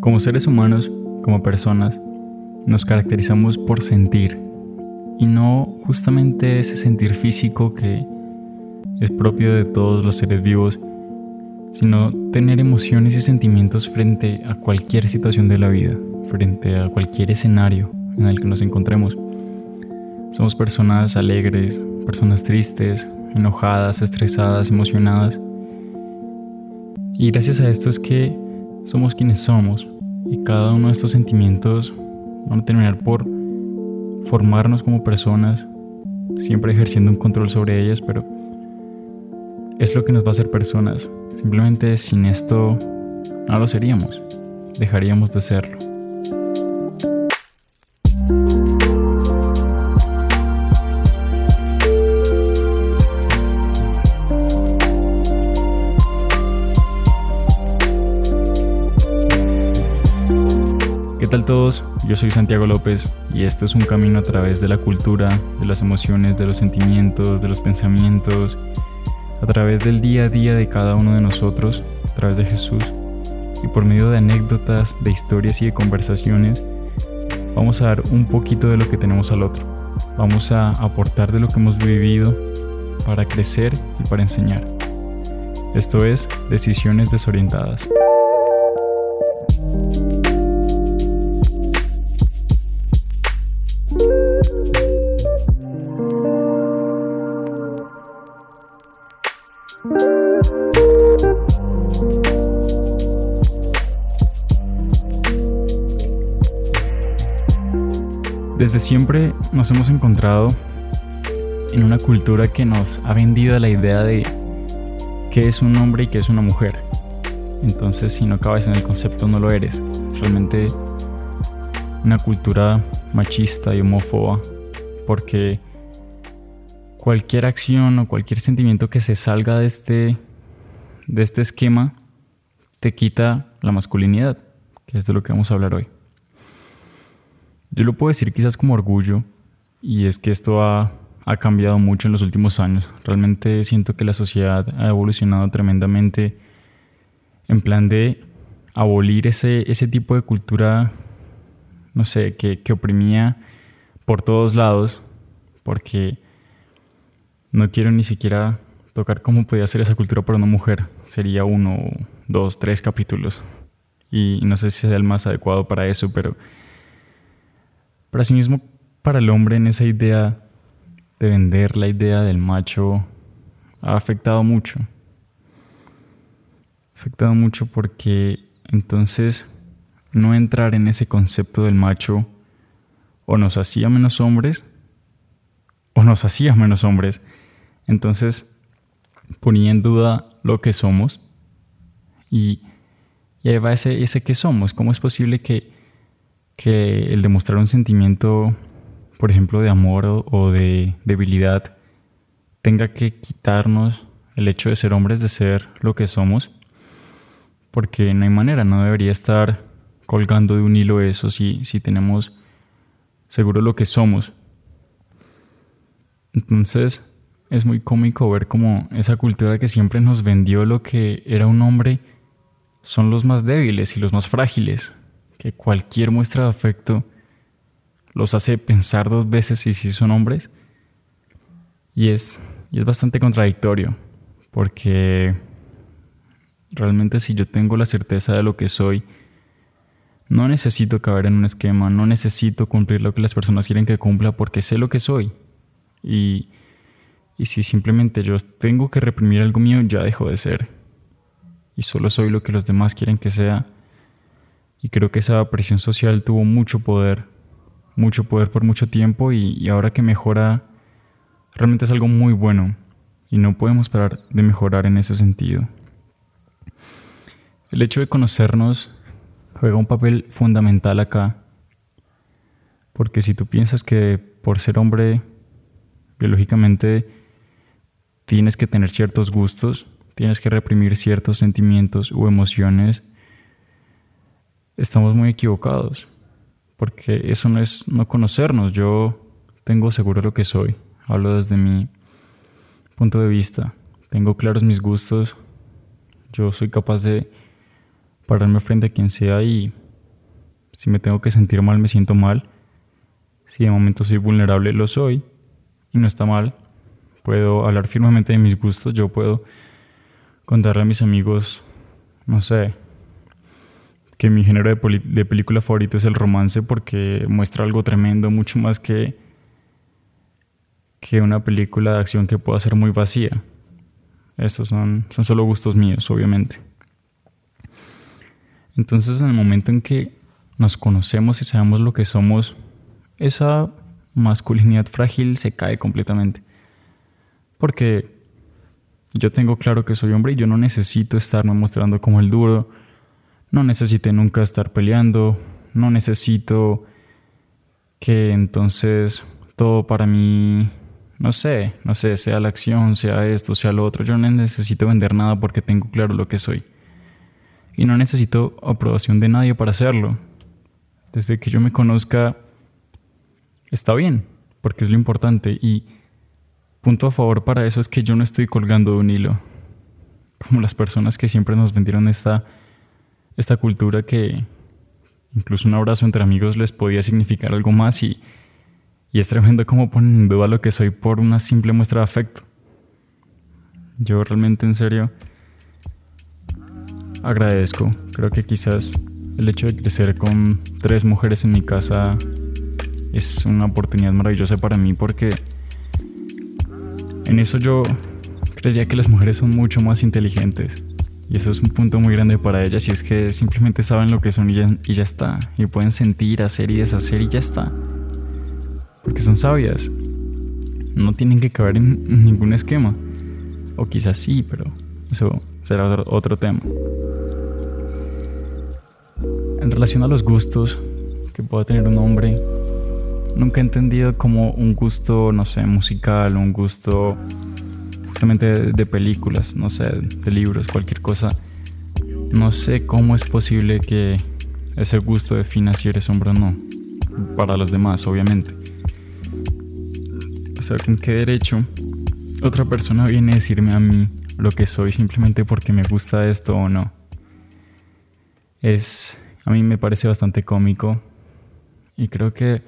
Como seres humanos, como personas, nos caracterizamos por sentir y no justamente ese sentir físico que es propio de todos los seres vivos, sino tener emociones y sentimientos frente a cualquier situación de la vida, frente a cualquier escenario en el que nos encontremos. Somos personas alegres, personas tristes, enojadas, estresadas, emocionadas. Y gracias a esto es que somos quienes somos y cada uno de estos sentimientos van a terminar por formarnos como personas, siempre ejerciendo un control sobre ellas, pero es lo que nos va a hacer personas. Simplemente sin esto no lo seríamos, dejaríamos de serlo. Todos? Yo soy Santiago López y esto es un camino a través de la cultura, de las emociones, de los sentimientos, de los pensamientos, a través del día a día de cada uno de nosotros, a través de Jesús y por medio de anécdotas, de historias y de conversaciones, vamos a dar un poquito de lo que tenemos al otro. Vamos a aportar de lo que hemos vivido para crecer y para enseñar. Esto es Decisiones Desorientadas. Nos hemos encontrado en una cultura que nos ha vendido la idea de qué es un hombre y qué es una mujer. Entonces, si no cabes en el concepto, no lo eres. Realmente una cultura machista y homófoba, porque cualquier acción o cualquier sentimiento que se salga de este, de este esquema te quita la masculinidad, que es de lo que vamos a hablar hoy. Yo lo puedo decir quizás como orgullo, y es que esto ha, cambiado mucho en los últimos años. Realmente siento que la sociedad ha evolucionado tremendamente en plan de abolir ese, ese tipo de cultura, no sé, que, que oprimía por todos lados, porque no quiero ni siquiera tocar cómo podía ser esa cultura para una mujer. Sería uno, dos, tres capítulos. Y no sé si sea el más adecuado para eso, pero pero asimismo, para el hombre en esa idea de vender la idea del macho ha afectado mucho. Afectado mucho porque entonces no entrar en ese concepto del macho o nos hacía menos hombres o nos hacía menos hombres. Entonces ponía en duda lo que somos y, y ahí va ese, ese que somos. ¿Cómo es posible que que el demostrar un sentimiento, por ejemplo, de amor o, de debilidad, tenga que quitarnos el hecho de ser hombres, de ser lo que somos, porque no hay manera, no debería estar colgando de un hilo eso si, si tenemos seguro lo que somos. Entonces es muy cómico ver cómo esa cultura que siempre nos vendió lo que era un hombre son los más débiles y los más frágiles, que cualquier muestra de afecto los hace pensar dos veces si son hombres. Y es, y es bastante contradictorio, porque realmente si yo tengo la certeza de lo que soy, no necesito caber en un esquema, no necesito cumplir lo que las personas quieren que cumpla porque sé lo que soy. Y, y si simplemente yo tengo que reprimir algo mío, ya dejo de ser. Y solo soy lo que los demás quieren que sea y creo que esa presión social tuvo mucho poder, mucho poder por mucho tiempo y, ahora que mejora, realmente es algo muy bueno y no podemos parar de mejorar en ese sentido. El hecho de conocernos juega un papel fundamental acá, porque si tú piensas que por ser hombre biológicamente tienes que tener ciertos gustos, tienes que reprimir ciertos sentimientos u emociones, estamos muy equivocados, porque eso no es no conocernos. Yo tengo seguro lo que soy, hablo desde mi punto de vista, tengo claros mis gustos, yo soy capaz de pararme frente a quien sea y si me tengo que sentir mal, me siento mal. Si de momento soy vulnerable, lo soy y no está mal. Puedo hablar firmemente de mis gustos, yo puedo contarle a mis amigos, no sé, que mi género de, película favorito es el romance porque muestra algo tremendo, mucho más que, que una película de acción que pueda ser muy vacía. Estos son, son solo gustos míos, obviamente. Entonces, en el momento en que nos conocemos y sabemos lo que somos, esa masculinidad frágil se cae completamente. Porque yo tengo claro que soy hombre y yo no necesito estarme mostrando como el duro, no necesité nunca estar peleando, no necesito que entonces todo para mí, no sé, no sé, sea la acción, sea esto, sea lo otro. Yo no necesito vender nada porque tengo claro lo que soy. Y no necesito aprobación de nadie para hacerlo. Desde que yo me conozca, está bien, porque es lo importante. Y punto a favor para eso es que yo no estoy colgando de un hilo. Como las personas que siempre nos vendieron esta esta cultura que incluso un abrazo entre amigos les podía significar algo más y, y es tremendo cómo ponen en duda lo que soy por una simple muestra de afecto. Yo realmente en serio agradezco, creo que quizás el hecho de crecer con tres mujeres en mi casa es una oportunidad maravillosa para mí porque en eso yo creería que las mujeres son mucho más inteligentes y eso es un punto muy grande para ellas y es que simplemente saben lo que son y ya, está. Y pueden sentir, hacer y deshacer y ya está. Porque son sabias. No tienen que caber en ningún esquema. O quizás sí, pero eso será otro, otro tema. En relación a los gustos que pueda tener un hombre, nunca he entendido como un gusto, no sé, musical, un gusto justamente de, películas, no sé, de libros, cualquier cosa. No sé cómo es posible que ese gusto defina si eres hombre o no. Para los demás, obviamente. O sea, ¿con qué derecho otra persona viene a decirme a mí lo que soy simplemente porque me gusta esto o no? Es. A mí me parece bastante cómico. Y creo que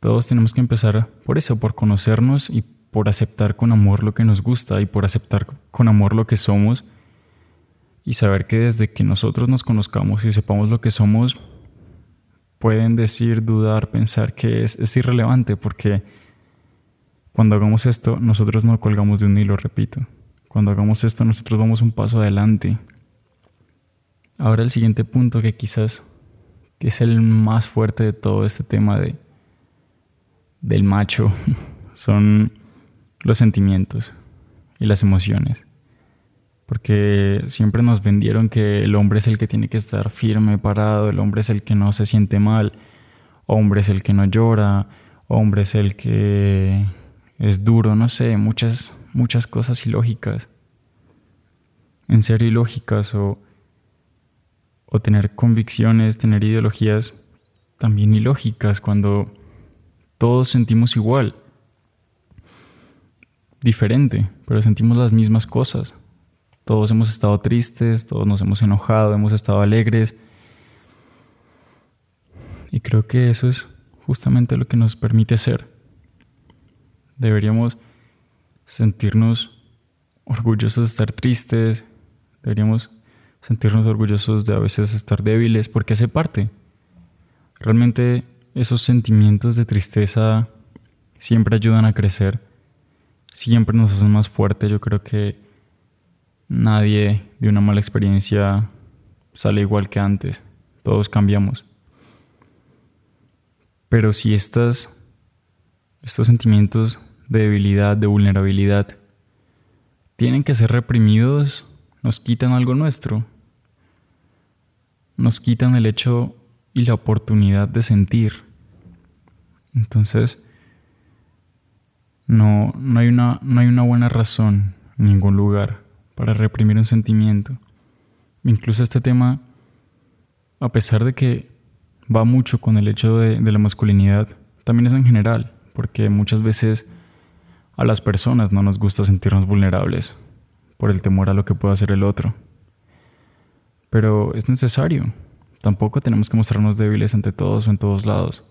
todos tenemos que empezar por eso, por conocernos y por aceptar con amor lo que nos gusta y por aceptar con amor lo que somos y saber que desde que nosotros nos conozcamos y sepamos lo que somos, pueden decir, dudar, pensar que es, es irrelevante porque cuando hagamos esto nosotros no colgamos de un hilo, repito. Cuando hagamos esto nosotros vamos un paso adelante. Ahora el siguiente punto que quizás que es el más fuerte de todo este tema de del macho son los sentimientos y las emociones. Porque siempre nos vendieron que el hombre es el que tiene que estar firme, parado, el hombre es el que no se siente mal, hombre es el que no llora, hombre es el que es duro, no sé, muchas, muchas cosas ilógicas. En serio ilógicas o, o tener convicciones, tener ideologías también ilógicas cuando todos sentimos igual diferente, pero sentimos las mismas cosas. Todos hemos estado tristes, todos nos hemos enojado, hemos estado alegres. Y creo que eso es justamente lo que nos permite ser. Deberíamos sentirnos orgullosos de estar tristes, deberíamos sentirnos orgullosos de a veces estar débiles, porque hace parte. Realmente esos sentimientos de tristeza siempre ayudan a crecer siempre nos hacen más fuerte. Yo creo que nadie de una mala experiencia sale igual que antes. Todos cambiamos. Pero si estas, estos sentimientos de debilidad, de vulnerabilidad, tienen que ser reprimidos, nos quitan algo nuestro. Nos quitan el hecho y la oportunidad de sentir. Entonces, no, no, hay una, no hay una buena razón en ningún lugar para reprimir un sentimiento. Incluso este tema, a pesar de que va mucho con el hecho de, de la masculinidad, también es en general, porque muchas veces a las personas no nos gusta sentirnos vulnerables por el temor a lo que pueda hacer el otro. Pero es necesario. Tampoco tenemos que mostrarnos débiles ante todos o en todos lados.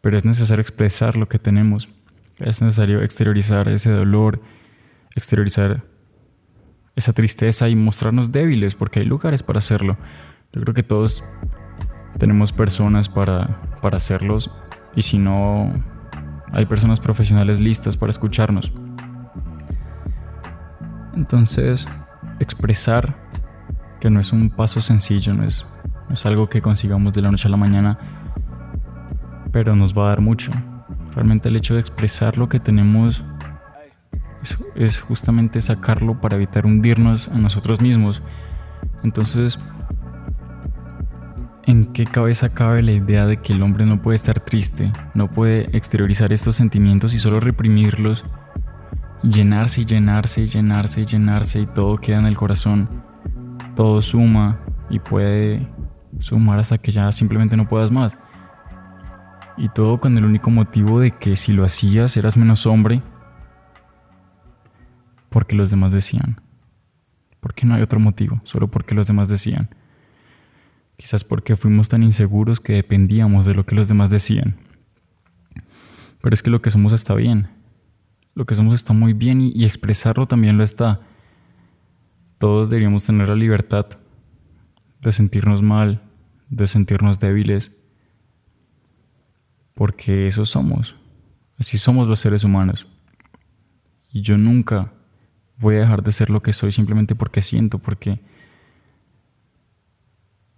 Pero es necesario expresar lo que tenemos. Es necesario exteriorizar ese dolor, exteriorizar esa tristeza y mostrarnos débiles, porque hay lugares para hacerlo. Yo creo que todos tenemos personas para, para hacerlos y si no, hay personas profesionales listas para escucharnos. Entonces, expresar que no es un paso sencillo, no es, no es algo que consigamos de la noche a la mañana, pero nos va a dar mucho. Realmente el hecho de expresar lo que tenemos es, justamente sacarlo para evitar hundirnos a nosotros mismos. Entonces, ¿en qué cabeza cabe la idea de que el hombre no puede estar triste, no puede exteriorizar estos sentimientos y solo reprimirlos? Llenarse y llenarse y llenarse y llenarse y todo queda en el corazón. Todo suma y puede sumar hasta que ya simplemente no puedas más. Y todo con el único motivo de que si lo hacías eras menos hombre porque los demás decían. Porque no hay otro motivo, solo porque los demás decían. Quizás porque fuimos tan inseguros que dependíamos de lo que los demás decían. Pero es que lo que somos está bien. Lo que somos está muy bien y, expresarlo también lo está. Todos deberíamos tener la libertad de sentirnos mal, de sentirnos débiles, porque eso somos. Así somos los seres humanos. Y yo nunca voy a dejar de ser lo que soy simplemente porque siento, porque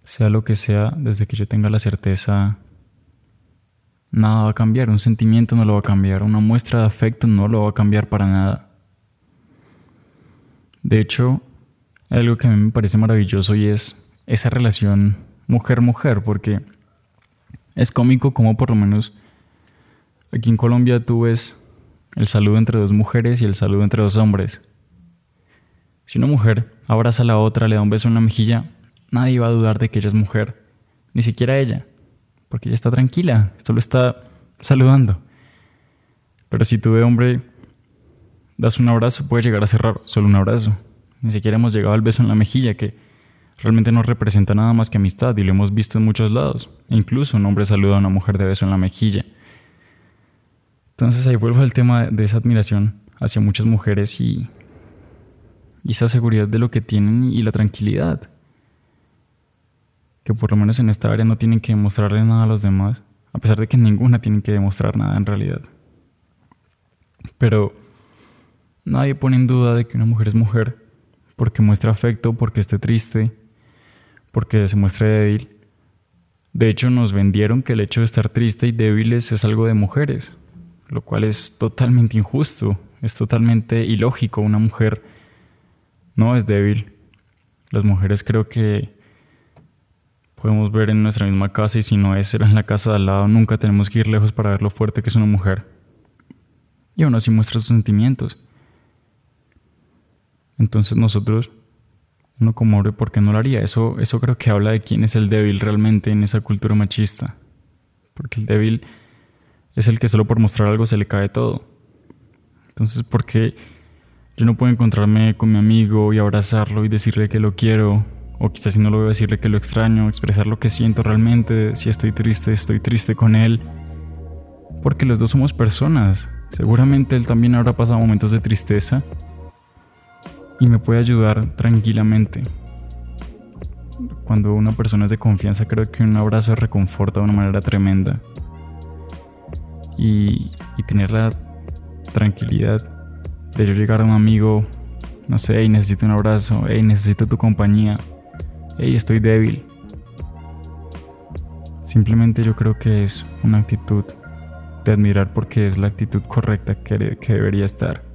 sea lo que sea, desde que yo tenga la certeza, nada va a cambiar, un sentimiento no lo va a cambiar, una muestra de afecto no lo va a cambiar para nada. De hecho, algo que a mí me parece maravilloso y es esa relación mujer-mujer, porque es cómico como por lo menos aquí en Colombia tú ves el saludo entre dos mujeres y el saludo entre dos hombres. Si una mujer abraza a la otra, le da un beso en la mejilla, nadie va a dudar de que ella es mujer, ni siquiera ella, porque ella está tranquila, solo está saludando. Pero si tú de hombre das un abrazo, puede llegar a ser raro, solo un abrazo. Ni siquiera hemos llegado al beso en la mejilla, que realmente no representa nada más que amistad y lo hemos visto en muchos lados. E incluso un hombre saluda a una mujer de beso en la mejilla. Entonces ahí vuelvo al tema de esa admiración hacia muchas mujeres y y esa seguridad de lo que tienen y la tranquilidad. Que por lo menos en esta área no tienen que demostrarle nada a los demás, a pesar de que ninguna tienen que demostrar nada en realidad. Pero nadie pone en duda de que una mujer es mujer porque muestra afecto, porque esté triste, porque se muestre débil. De hecho, nos vendieron que el hecho de estar triste y débiles es algo de mujeres, lo cual es totalmente injusto, es totalmente ilógico. Una mujer no es débil. Las mujeres creo que podemos ver en nuestra misma casa y si no es, en la casa de al lado, nunca tenemos que ir lejos para ver lo fuerte que es una mujer. Y aún así muestra sus sentimientos. Entonces nosotros, uno como hombre, ¿por qué no lo haría? Eso, eso creo que habla de quién es el débil realmente en esa cultura machista. Porque el débil es el que solo por mostrar algo se le cae todo. Entonces, ¿por qué yo no puedo encontrarme con mi amigo y abrazarlo y decirle que lo quiero, o quizás si no lo veo decirle que lo extraño, expresar lo que siento realmente, si estoy triste, estoy triste con él, porque los dos somos personas. Seguramente él también habrá pasado momentos de tristeza y me puede ayudar tranquilamente. Cuando una persona es de confianza, creo que un abrazo reconforta de una manera tremenda. Y, y tener la tranquilidad de yo llegar a un amigo, no sé, hey, necesito un abrazo, hey, necesito tu compañía, hey, estoy débil. Simplemente yo creo que es una actitud de admirar porque es la actitud correcta que, que debería estar.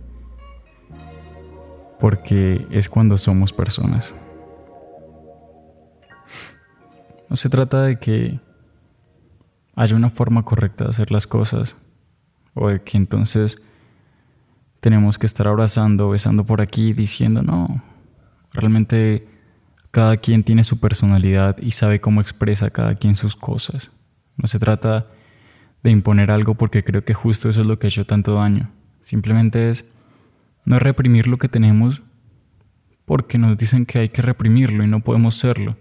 Porque es cuando somos personas. No se trata de que haya una forma correcta de hacer las cosas o de que entonces tenemos que estar abrazando, besando por aquí, diciendo, no, realmente cada quien tiene su personalidad y sabe cómo expresa cada quien sus cosas. No se trata de imponer algo porque creo que justo eso es lo que ha hecho tanto daño. Simplemente es no reprimir lo que tenemos porque nos dicen que hay que reprimirlo y no podemos serlo.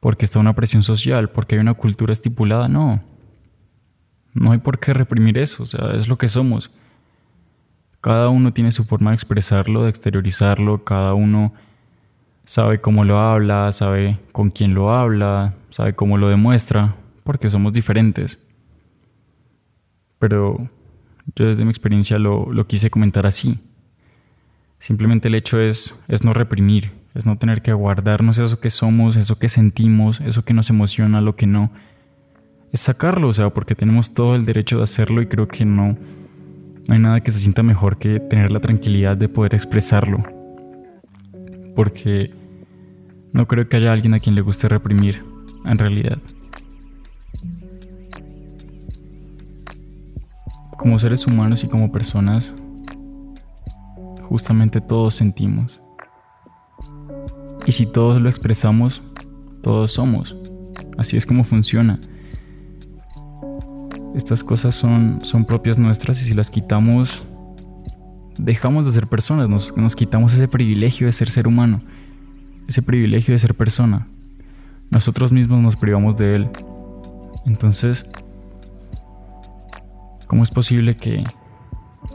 porque está una presión social, porque hay una cultura estipulada, no. No hay por qué reprimir eso, o sea, es lo que somos. Cada uno tiene su forma de expresarlo, de exteriorizarlo, cada uno sabe cómo lo habla, sabe con quién lo habla, sabe cómo lo demuestra, porque somos diferentes. Pero yo desde mi experiencia lo, lo quise comentar así. Simplemente el hecho es, es no reprimir, es no tener que aguardarnos eso que somos, eso que sentimos, eso que nos emociona, lo que no. Es sacarlo, o sea, porque tenemos todo el derecho de hacerlo y creo que no, no hay nada que se sienta mejor que tener la tranquilidad de poder expresarlo. Porque no creo que haya alguien a quien le guste reprimir, en realidad. Como seres humanos y como personas, justamente todos sentimos. Y si todos lo expresamos, todos somos. Así es como funciona. Estas cosas son, son propias nuestras y si las quitamos, dejamos de ser personas, nos, nos quitamos ese privilegio de ser ser humano, ese privilegio de ser persona. Nosotros mismos nos privamos de él. Entonces, ¿cómo es posible que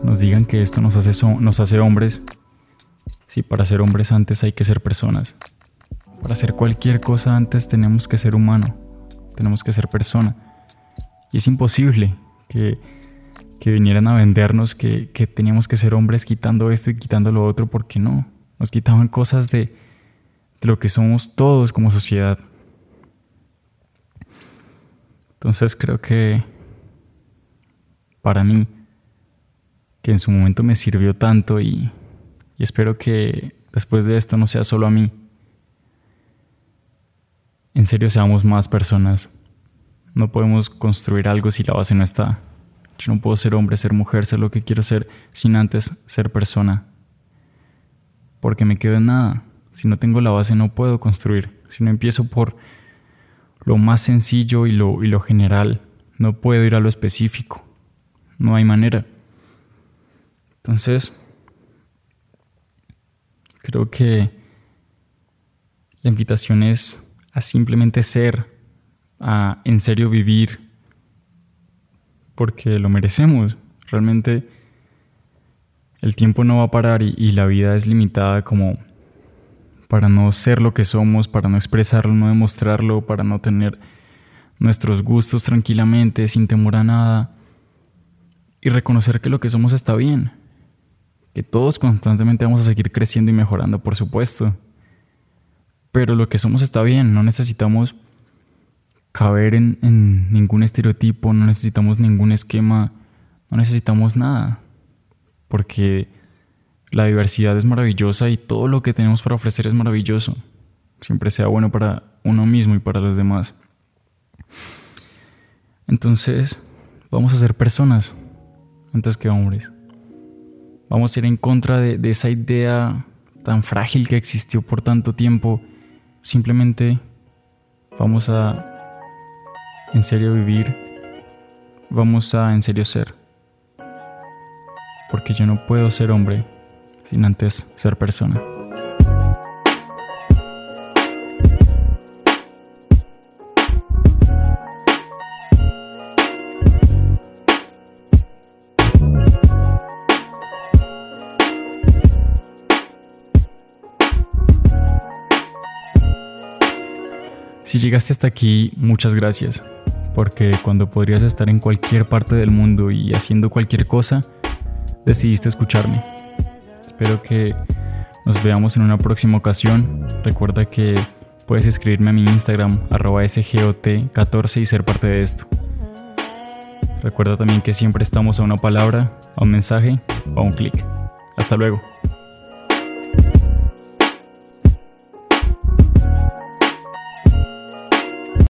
nos digan que esto nos hace, nos hace hombres, si para ser hombres antes hay que ser personas. Para hacer cualquier cosa antes tenemos que ser humano, tenemos que ser persona. Y es imposible que, que vinieran a vendernos que, que teníamos que ser hombres quitando esto y quitando lo otro, porque no. Nos quitaban cosas de, de lo que somos todos como sociedad. Entonces creo que para mí que en su momento me sirvió tanto y, espero que después de esto no sea solo a mí. En serio seamos más personas. No podemos construir algo si la base no está. Yo no puedo ser hombre, ser mujer, ser lo que quiero ser sin antes ser persona. Porque me quedo en nada. Si no tengo la base no puedo construir. Si no empiezo por lo más sencillo y lo, y lo general, no puedo ir a lo específico. No hay manera. Entonces, creo que la invitación es a simplemente ser, a en serio vivir, porque lo merecemos. Realmente el tiempo no va a parar y, y, la vida es limitada como para no ser lo que somos, para no expresarlo, no demostrarlo, para no tener nuestros gustos tranquilamente, sin temor a nada, y reconocer que lo que somos está bien que todos constantemente vamos a seguir creciendo y mejorando, por supuesto. Pero lo que somos está bien, no necesitamos caber en, ningún estereotipo, no necesitamos ningún esquema, no necesitamos nada. Porque la diversidad es maravillosa y todo lo que tenemos para ofrecer es maravilloso. Siempre sea bueno para uno mismo y para los demás. Entonces, vamos a ser personas antes que hombres. Vamos a ir en contra de, esa idea tan frágil que existió por tanto tiempo. Simplemente vamos a en serio vivir. Vamos a en serio ser. Porque yo no puedo ser hombre sin antes ser persona. Si llegaste hasta aquí, muchas gracias, porque cuando podrías estar en cualquier parte del mundo y haciendo cualquier cosa, decidiste escucharme. Espero que nos veamos en una próxima ocasión. Recuerda que puedes escribirme a mi Instagram, arroba sgot14 y ser parte de esto. Recuerda también que siempre estamos a una palabra, a un mensaje o a un clic. Hasta luego.